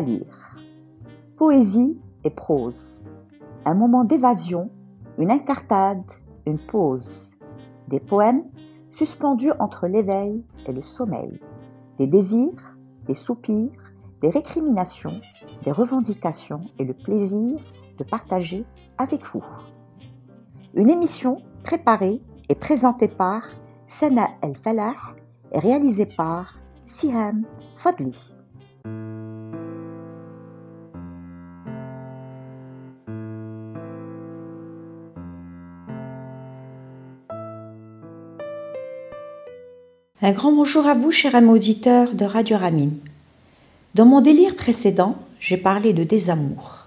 lire. Poésie et prose. Un moment d'évasion, une incartade, une pause. Des poèmes suspendus entre l'éveil et le sommeil. Des désirs, des soupirs, des récriminations, des revendications et le plaisir de partager avec vous. Une émission préparée et présentée par Sana El Falah et réalisée par Siham Fadli. Un grand bonjour à vous, cher ami auditeur de Radio Ramin. Dans mon délire précédent, j'ai parlé de désamour.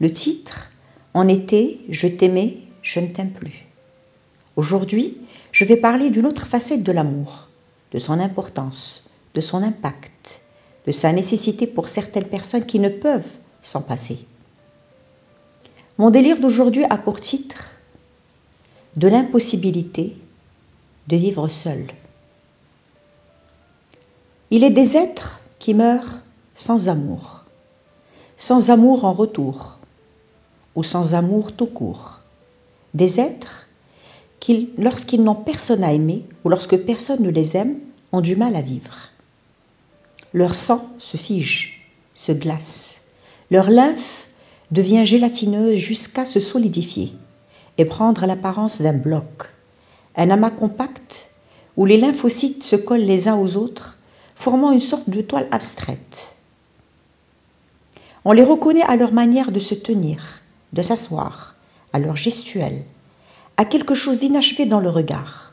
Le titre En été, je t'aimais, je ne t'aime plus. Aujourd'hui, je vais parler d'une autre facette de l'amour, de son importance, de son impact, de sa nécessité pour certaines personnes qui ne peuvent s'en passer. Mon délire d'aujourd'hui a pour titre De l'impossibilité de vivre seul. Il est des êtres qui meurent sans amour, sans amour en retour, ou sans amour tout court. Des êtres qui, lorsqu'ils n'ont personne à aimer, ou lorsque personne ne les aime, ont du mal à vivre. Leur sang se fige, se glace. Leur lymphe devient gélatineuse jusqu'à se solidifier et prendre l'apparence d'un bloc, un amas compact où les lymphocytes se collent les uns aux autres, formant une sorte de toile abstraite. On les reconnaît à leur manière de se tenir, de s'asseoir, à leur gestuelle, à quelque chose d'inachevé dans le regard,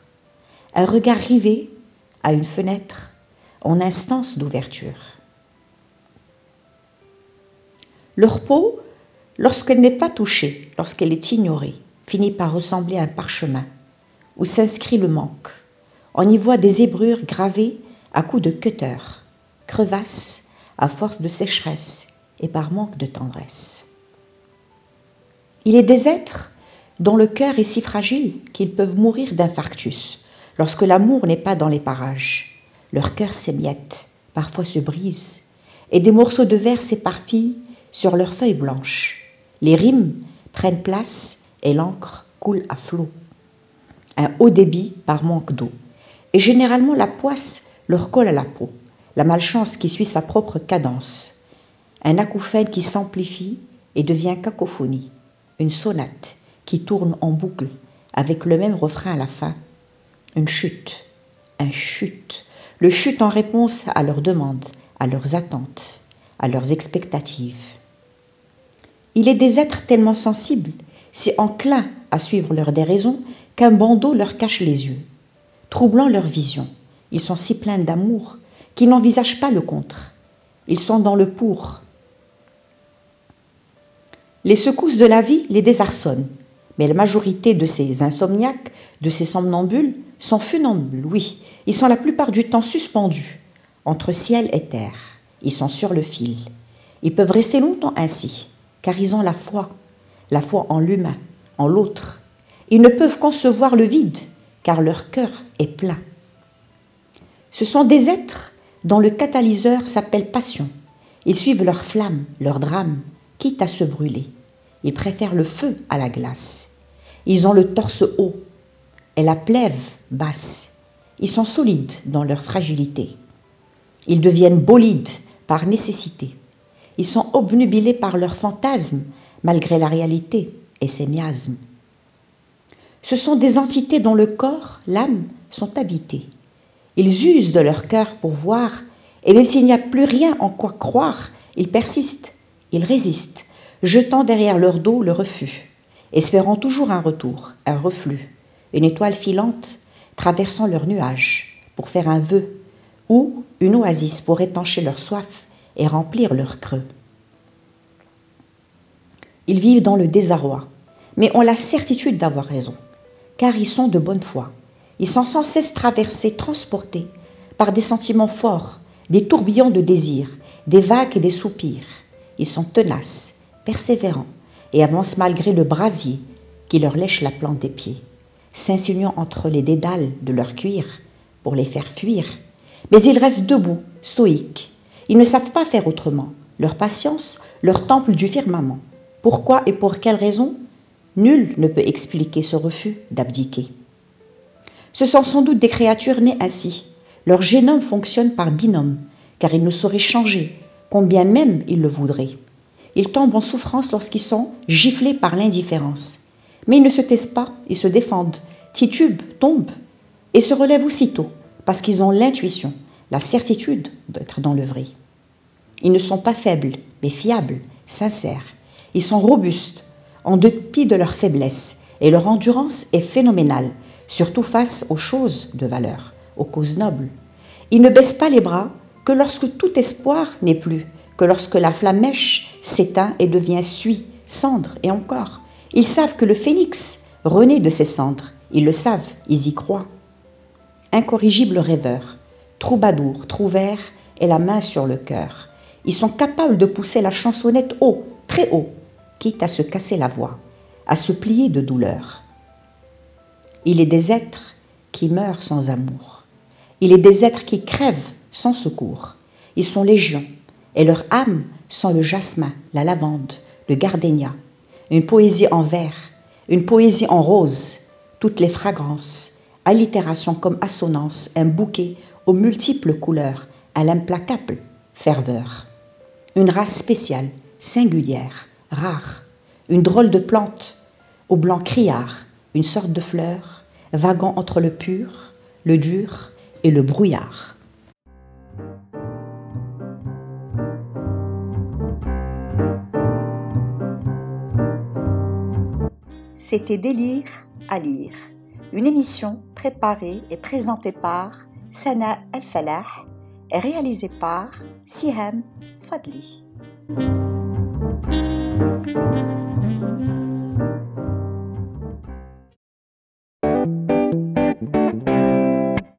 un regard rivé à une fenêtre en instance d'ouverture. Leur peau, lorsqu'elle n'est pas touchée, lorsqu'elle est ignorée, finit par ressembler à un parchemin où s'inscrit le manque. On y voit des zébrures gravées à coups de cutter, crevasses à force de sécheresse et par manque de tendresse. Il est des êtres dont le cœur est si fragile qu'ils peuvent mourir d'infarctus lorsque l'amour n'est pas dans les parages. Leur cœur s'émiette, parfois se brise, et des morceaux de verre s'éparpillent sur leurs feuilles blanches. Les rimes prennent place et l'encre coule à flot. Un haut débit par manque d'eau. Et généralement la poisse leur colle à la peau, la malchance qui suit sa propre cadence. Un acouphène qui s'amplifie et devient cacophonie. Une sonate qui tourne en boucle avec le même refrain à la fin. Une chute, un chute, le chute en réponse à leurs demandes, à leurs attentes, à leurs expectatives. Il est des êtres tellement sensibles, si enclins à suivre leurs déraisons, qu'un bandeau leur cache les yeux, troublant leur vision. Ils sont si pleins d'amour qu'ils n'envisagent pas le contre. Ils sont dans le pour. Les secousses de la vie les désarçonnent, mais la majorité de ces insomniaques, de ces somnambules, sont funambules, oui. Ils sont la plupart du temps suspendus entre ciel et terre. Ils sont sur le fil. Ils peuvent rester longtemps ainsi, car ils ont la foi, la foi en l'humain, en l'autre. Ils ne peuvent concevoir le vide, car leur cœur est plein. Ce sont des êtres dont le catalyseur s'appelle passion. Ils suivent leur flamme, leur drame, quitte à se brûler. Ils préfèrent le feu à la glace. Ils ont le torse haut et la plève basse. Ils sont solides dans leur fragilité. Ils deviennent bolides par nécessité. Ils sont obnubilés par leurs fantasmes malgré la réalité et ses miasmes. Ce sont des entités dont le corps, l'âme sont habités. Ils usent de leur cœur pour voir, et même s'il n'y a plus rien en quoi croire, ils persistent, ils résistent, jetant derrière leur dos le refus, espérant toujours un retour, un reflux, une étoile filante traversant leurs nuages pour faire un vœu, ou une oasis pour étancher leur soif et remplir leur creux. Ils vivent dans le désarroi, mais ont la certitude d'avoir raison, car ils sont de bonne foi. Ils sont sans cesse traversés, transportés par des sentiments forts, des tourbillons de désirs, des vagues et des soupirs. Ils sont tenaces, persévérants et avancent malgré le brasier qui leur lèche la plante des pieds, s'insinuant entre les dédales de leur cuir pour les faire fuir. Mais ils restent debout, stoïques. Ils ne savent pas faire autrement. Leur patience, leur temple du firmament. Pourquoi et pour quelle raison? Nul ne peut expliquer ce refus d'abdiquer. Ce sont sans doute des créatures nées ainsi. Leur génome fonctionne par binôme, car ils ne sauraient changer, combien même ils le voudraient. Ils tombent en souffrance lorsqu'ils sont giflés par l'indifférence. Mais ils ne se taisent pas, ils se défendent, titubent, tombent, et se relèvent aussitôt, parce qu'ils ont l'intuition, la certitude d'être dans le vrai. Ils ne sont pas faibles, mais fiables, sincères. Ils sont robustes, en dépit de leur faiblesse, et leur endurance est phénoménale, surtout face aux choses de valeur, aux causes nobles. Ils ne baissent pas les bras que lorsque tout espoir n'est plus, que lorsque la flamèche s'éteint et devient suie, cendre et encore. Ils savent que le phénix renaît de ses cendres, ils le savent, ils y croient. Incorrigibles rêveurs, troubadours, trouvères et la main sur le cœur. Ils sont capables de pousser la chansonnette haut, très haut, quitte à se casser la voix, à se plier de douleur. Il est des êtres qui meurent sans amour. Il est des êtres qui crèvent sans secours. Ils sont légions, et leur âme sent le jasmin, la lavande, le gardénia, une poésie en vers, une poésie en rose, toutes les fragrances, allitération comme assonance, un bouquet aux multiples couleurs, à l'implacable ferveur. Une race spéciale, singulière, rare, une drôle de plante, au blanc criard, une sorte de fleur, vaguant entre le pur, le dur et le brouillard. C'était Délire à lire, une émission préparée et présentée par Sana El Falah et réalisée par Siham Fadli. Thank you.